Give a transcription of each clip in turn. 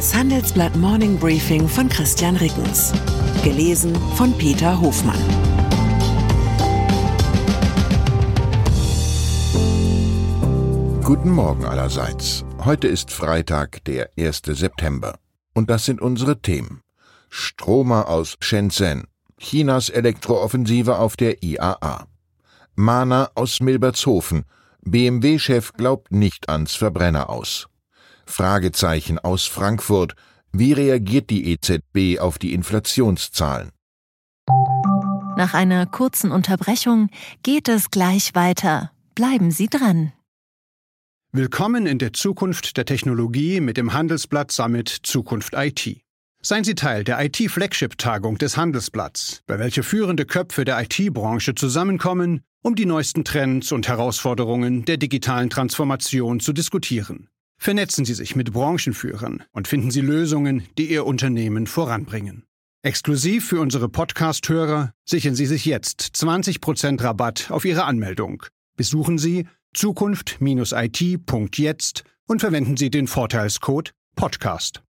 Das Handelsblatt Morning Briefing von Christian Rickens. Gelesen von Peter Hofmann. Guten Morgen allerseits. Heute ist Freitag, der 1. September. Und das sind unsere Themen. Stromer aus Shenzhen. Chinas Elektrooffensive auf der IAA. Mana aus Milbertshofen. BMW-Chef glaubt nicht ans Verbrenner aus. Fragezeichen aus Frankfurt. Wie reagiert die EZB auf die Inflationszahlen? Nach einer kurzen Unterbrechung geht es gleich weiter. Bleiben Sie dran. Willkommen in der Zukunft der Technologie mit dem Handelsblatt Summit Zukunft IT. Seien Sie Teil der IT-Flagship-Tagung des Handelsblatts, bei welcher führende Köpfe der IT-Branche zusammenkommen, um die neuesten Trends und Herausforderungen der digitalen Transformation zu diskutieren. Vernetzen Sie sich mit Branchenführern und finden Sie Lösungen, die Ihr Unternehmen voranbringen. Exklusiv für unsere Podcast-Hörer sichern Sie sich jetzt 20% Rabatt auf Ihre Anmeldung. Besuchen Sie zukunft-it.jetzt und verwenden Sie den Vorteilscode Podcast.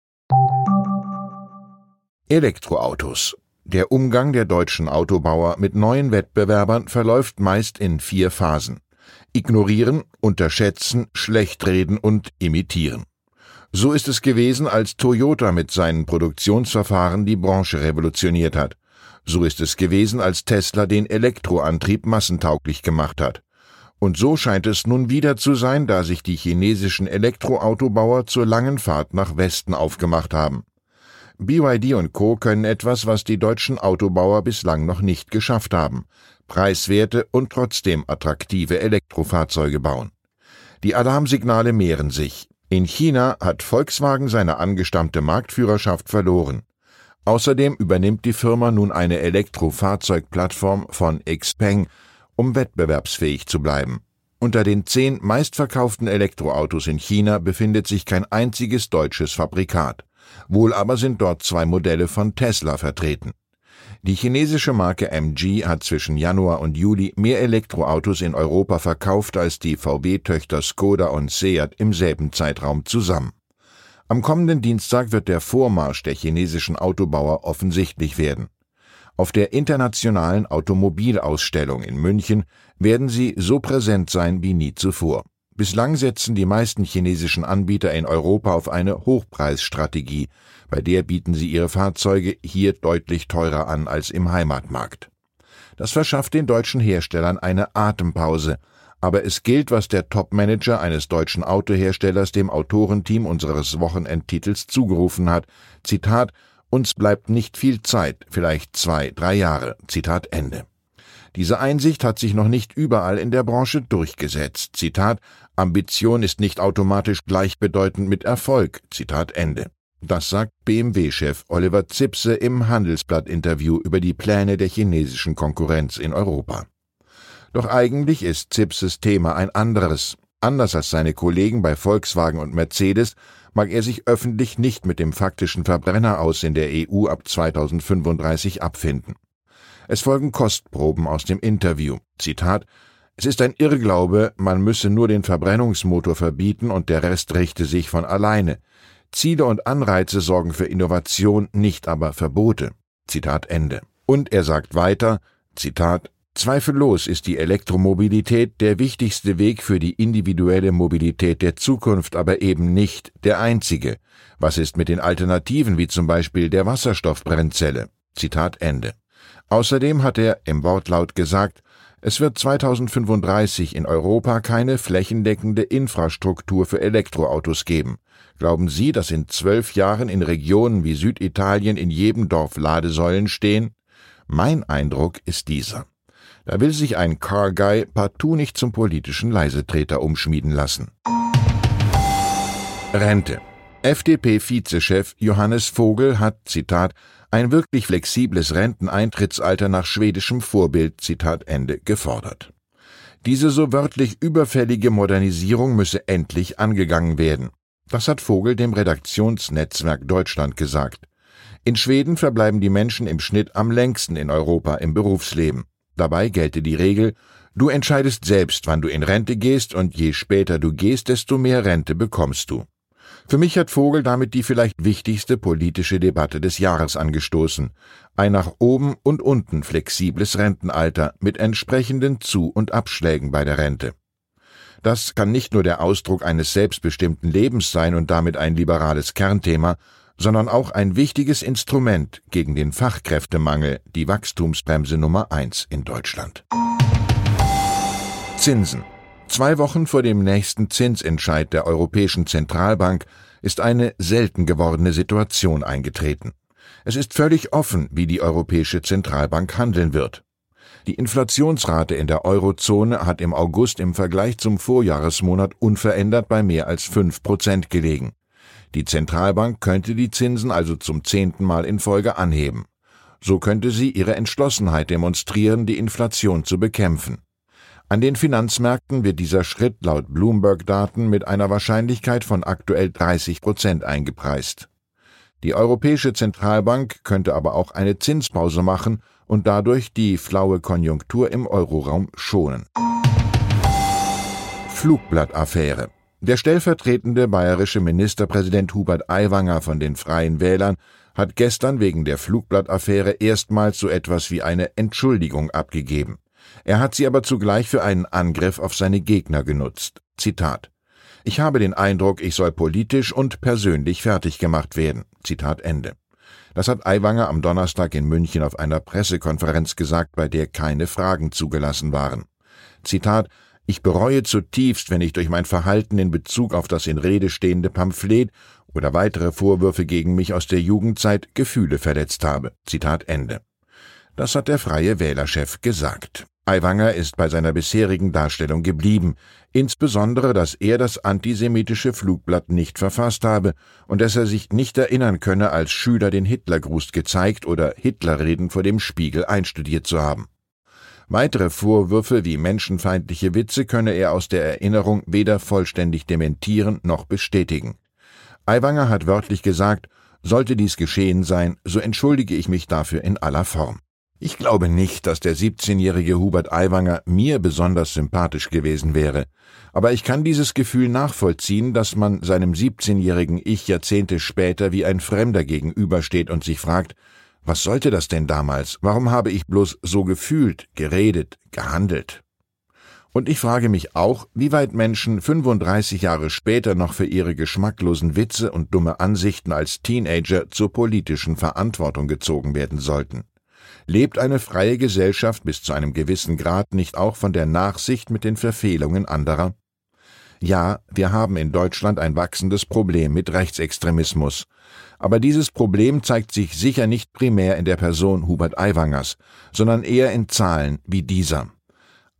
Elektroautos. Der Umgang der deutschen Autobauer mit neuen Wettbewerbern verläuft meist in vier Phasen. Ignorieren, unterschätzen, schlechtreden und imitieren. So ist es gewesen, als Toyota mit seinen Produktionsverfahren die Branche revolutioniert hat. So ist es gewesen, als Tesla den Elektroantrieb massentauglich gemacht hat. Und so scheint es nun wieder zu sein, da sich die chinesischen Elektroautobauer zur langen Fahrt nach Westen aufgemacht haben. BYD und Co. können etwas, was die deutschen Autobauer bislang noch nicht geschafft haben. Preiswerte und trotzdem attraktive Elektrofahrzeuge bauen. Die Alarmsignale mehren sich. In China hat Volkswagen seine angestammte Marktführerschaft verloren. Außerdem übernimmt die Firma nun eine Elektrofahrzeugplattform von Xpeng, um wettbewerbsfähig zu bleiben. Unter den zehn meistverkauften Elektroautos in China befindet sich kein einziges deutsches Fabrikat. Wohl aber sind dort zwei Modelle von Tesla vertreten. Die chinesische Marke MG hat zwischen Januar und Juli mehr Elektroautos in Europa verkauft als die VW-Töchter Skoda und Seat im selben Zeitraum zusammen. Am kommenden Dienstag wird der Vormarsch der chinesischen Autobauer offensichtlich werden. Auf der internationalen Automobilausstellung in München werden sie so präsent sein wie nie zuvor. Bislang setzen die meisten chinesischen Anbieter in Europa auf eine Hochpreisstrategie, bei der bieten sie ihre Fahrzeuge hier deutlich teurer an als im Heimatmarkt. Das verschafft den deutschen Herstellern eine Atempause, aber es gilt, was der Topmanager eines deutschen Autoherstellers dem Autorenteam unseres Wochenendtitels zugerufen hat. Zitat, uns bleibt nicht viel Zeit, vielleicht zwei, drei Jahre. Zitat Ende. Diese Einsicht hat sich noch nicht überall in der Branche durchgesetzt. Zitat Ambition ist nicht automatisch gleichbedeutend mit Erfolg. Zitat Ende. Das sagt BMW-Chef Oliver Zipse im Handelsblatt-Interview über die Pläne der chinesischen Konkurrenz in Europa. Doch eigentlich ist Zipses Thema ein anderes. Anders als seine Kollegen bei Volkswagen und Mercedes mag er sich öffentlich nicht mit dem faktischen Verbrenner aus in der EU ab 2035 abfinden. Es folgen Kostproben aus dem Interview. Zitat Es ist ein Irrglaube, man müsse nur den Verbrennungsmotor verbieten und der Rest richte sich von alleine. Ziele und Anreize sorgen für Innovation, nicht aber Verbote. Zitat Ende. Und er sagt weiter, Zitat, Zweifellos ist die Elektromobilität der wichtigste Weg für die individuelle Mobilität der Zukunft, aber eben nicht der einzige. Was ist mit den Alternativen wie zum Beispiel der Wasserstoffbrennzelle? Zitat Ende. Außerdem hat er im Wortlaut gesagt, es wird 2035 in Europa keine flächendeckende Infrastruktur für Elektroautos geben. Glauben Sie, dass in zwölf Jahren in Regionen wie Süditalien in jedem Dorf Ladesäulen stehen? Mein Eindruck ist dieser. Da will sich ein Car Guy partout nicht zum politischen Leisetreter umschmieden lassen. Rente. FDP-Vizechef Johannes Vogel hat, Zitat, ein wirklich flexibles Renteneintrittsalter nach schwedischem Vorbild, Zitat Ende, gefordert. Diese so wörtlich überfällige Modernisierung müsse endlich angegangen werden. Das hat Vogel dem Redaktionsnetzwerk Deutschland gesagt. In Schweden verbleiben die Menschen im Schnitt am längsten in Europa im Berufsleben. Dabei gelte die Regel, du entscheidest selbst, wann du in Rente gehst, und je später du gehst, desto mehr Rente bekommst du. Für mich hat Vogel damit die vielleicht wichtigste politische Debatte des Jahres angestoßen. Ein nach oben und unten flexibles Rentenalter mit entsprechenden Zu- und Abschlägen bei der Rente. Das kann nicht nur der Ausdruck eines selbstbestimmten Lebens sein und damit ein liberales Kernthema, sondern auch ein wichtiges Instrument gegen den Fachkräftemangel, die Wachstumsbremse Nummer eins in Deutschland. Zinsen. Zwei Wochen vor dem nächsten Zinsentscheid der Europäischen Zentralbank ist eine selten gewordene Situation eingetreten. Es ist völlig offen, wie die Europäische Zentralbank handeln wird. Die Inflationsrate in der Eurozone hat im August im Vergleich zum Vorjahresmonat unverändert bei mehr als fünf Prozent gelegen. Die Zentralbank könnte die Zinsen also zum zehnten Mal in Folge anheben. So könnte sie ihre Entschlossenheit demonstrieren, die Inflation zu bekämpfen. An den Finanzmärkten wird dieser Schritt laut Bloomberg-Daten mit einer Wahrscheinlichkeit von aktuell 30 Prozent eingepreist. Die Europäische Zentralbank könnte aber auch eine Zinspause machen und dadurch die flaue Konjunktur im Euroraum schonen. Flugblattaffäre. Der stellvertretende bayerische Ministerpräsident Hubert Aiwanger von den Freien Wählern hat gestern wegen der Flugblattaffäre erstmals so etwas wie eine Entschuldigung abgegeben. Er hat sie aber zugleich für einen Angriff auf seine Gegner genutzt. Zitat Ich habe den Eindruck, ich soll politisch und persönlich fertig gemacht werden. Zitat Ende. Das hat Aiwanger am Donnerstag in München auf einer Pressekonferenz gesagt, bei der keine Fragen zugelassen waren. Zitat Ich bereue zutiefst, wenn ich durch mein Verhalten in Bezug auf das in Rede stehende Pamphlet oder weitere Vorwürfe gegen mich aus der Jugendzeit Gefühle verletzt habe. Zitat Ende. Das hat der freie Wählerchef gesagt. Aiwanger ist bei seiner bisherigen Darstellung geblieben, insbesondere, dass er das antisemitische Flugblatt nicht verfasst habe und dass er sich nicht erinnern könne, als Schüler den Hitlergruß gezeigt oder Hitlerreden vor dem Spiegel einstudiert zu haben. Weitere Vorwürfe wie menschenfeindliche Witze könne er aus der Erinnerung weder vollständig dementieren noch bestätigen. Aiwanger hat wörtlich gesagt, sollte dies geschehen sein, so entschuldige ich mich dafür in aller Form. Ich glaube nicht, dass der 17-jährige Hubert Aiwanger mir besonders sympathisch gewesen wäre, aber ich kann dieses Gefühl nachvollziehen, dass man seinem 17-jährigen Ich Jahrzehnte später wie ein Fremder gegenübersteht und sich fragt, was sollte das denn damals? Warum habe ich bloß so gefühlt, geredet, gehandelt? Und ich frage mich auch, wie weit Menschen 35 Jahre später noch für ihre geschmacklosen Witze und dumme Ansichten als Teenager zur politischen Verantwortung gezogen werden sollten. Lebt eine freie Gesellschaft bis zu einem gewissen Grad nicht auch von der Nachsicht mit den Verfehlungen anderer? Ja, wir haben in Deutschland ein wachsendes Problem mit Rechtsextremismus. Aber dieses Problem zeigt sich sicher nicht primär in der Person Hubert Aiwangers, sondern eher in Zahlen wie dieser.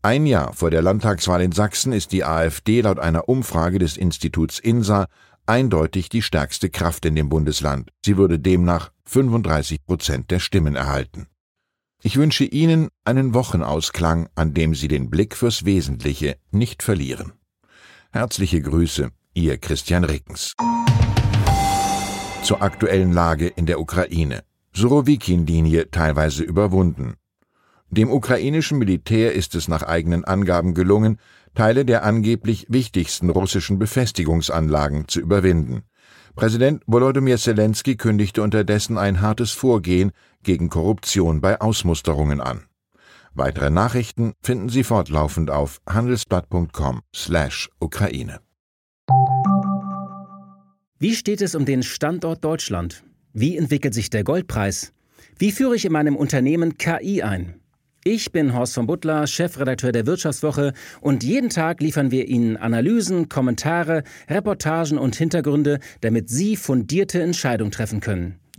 Ein Jahr vor der Landtagswahl in Sachsen ist die AfD laut einer Umfrage des Instituts INSA eindeutig die stärkste Kraft in dem Bundesland. Sie würde demnach 35 Prozent der Stimmen erhalten. Ich wünsche Ihnen einen Wochenausklang, an dem Sie den Blick fürs Wesentliche nicht verlieren. Herzliche Grüße, Ihr Christian Rickens. Zur aktuellen Lage in der Ukraine. Surowikin-Linie teilweise überwunden. Dem ukrainischen Militär ist es nach eigenen Angaben gelungen, Teile der angeblich wichtigsten russischen Befestigungsanlagen zu überwinden. Präsident Volodymyr Zelensky kündigte unterdessen ein hartes Vorgehen gegen Korruption bei Ausmusterungen an. Weitere Nachrichten finden Sie fortlaufend auf handelsblatt.com/Ukraine. Wie steht es um den Standort Deutschland? Wie entwickelt sich der Goldpreis? Wie führe ich in meinem Unternehmen KI ein? Ich bin Horst von Butler, Chefredakteur der Wirtschaftswoche und jeden Tag liefern wir Ihnen Analysen, Kommentare, Reportagen und Hintergründe, damit Sie fundierte Entscheidungen treffen können.